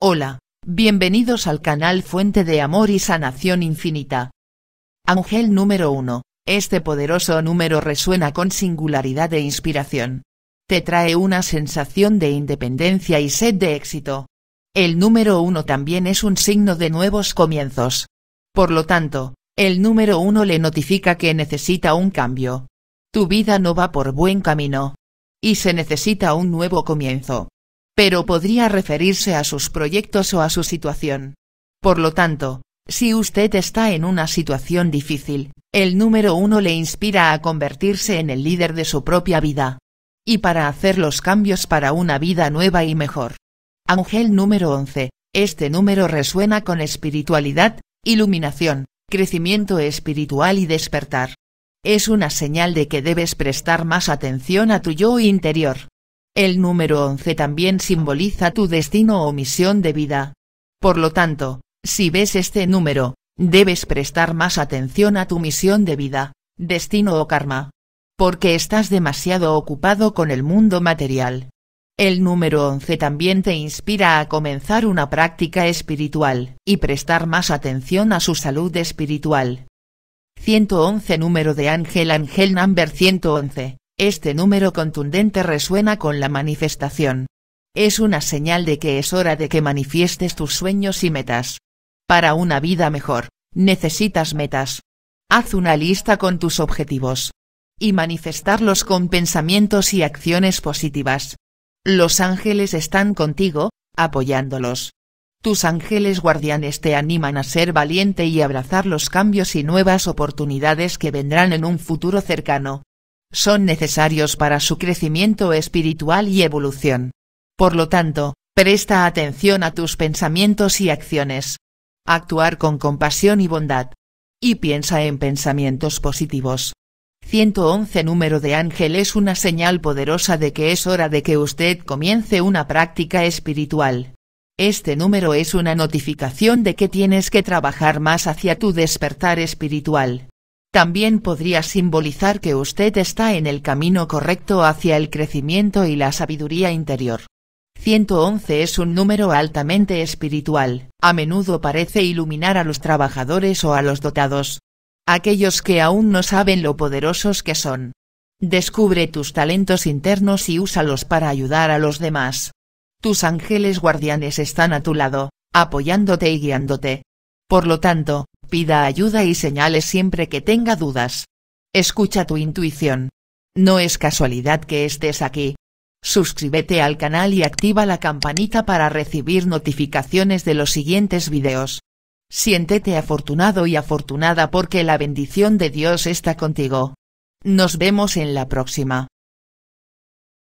Hola, bienvenidos al canal Fuente de Amor y Sanación Infinita. Ángel número 1, este poderoso número resuena con singularidad e inspiración. Te trae una sensación de independencia y sed de éxito. El número 1 también es un signo de nuevos comienzos. Por lo tanto, el número 1 le notifica que necesita un cambio. Tu vida no va por buen camino. Y se necesita un nuevo comienzo. Pero podría referirse a sus proyectos o a su situación. Por lo tanto, si usted está en una situación difícil, el número 1 le inspira a convertirse en el líder de su propia vida. Y para hacer los cambios para una vida nueva y mejor. Ángel número 11, este número resuena con espiritualidad, iluminación, crecimiento espiritual y despertar. Es una señal de que debes prestar más atención a tu yo interior. El número 11 también simboliza tu destino o misión de vida. Por lo tanto, si ves este número, debes prestar más atención a tu misión de vida, destino o karma. Porque estás demasiado ocupado con el mundo material. El número 11 también te inspira a comenzar una práctica espiritual y prestar más atención a su salud espiritual. 111 Número de Ángel Ángel Number 111, este número contundente resuena con la manifestación. Es una señal de que es hora de que manifiestes tus sueños y metas. Para una vida mejor, necesitas metas. Haz una lista con tus objetivos. Y manifestarlos con pensamientos y acciones positivas. Los ángeles están contigo, apoyándolos. Tus ángeles guardianes te animan a ser valiente y abrazar los cambios y nuevas oportunidades que vendrán en un futuro cercano. Son necesarios para su crecimiento espiritual y evolución. Por lo tanto, presta atención a tus pensamientos y acciones. Actuar con compasión y bondad. Y piensa en pensamientos positivos. 111 número de ángel es una señal poderosa de que es hora de que usted comience una práctica espiritual. Este número es una notificación de que tienes que trabajar más hacia tu despertar espiritual. También podría simbolizar que usted está en el camino correcto hacia el crecimiento y la sabiduría interior. 111 es un número altamente espiritual, a menudo parece iluminar a los trabajadores o a los dotados, aquellos que aún no saben lo poderosos que son. Descubre tus talentos internos y úsalos para ayudar a los demás. Tus ángeles guardianes están a tu lado, apoyándote y guiándote. Por lo tanto, pida ayuda y señales siempre que tenga dudas. Escucha tu intuición. No es casualidad que estés aquí. Suscríbete al canal y activa la campanita para recibir notificaciones de los siguientes videos. Siéntete afortunado y afortunada porque la bendición de Dios está contigo. Nos vemos en la próxima.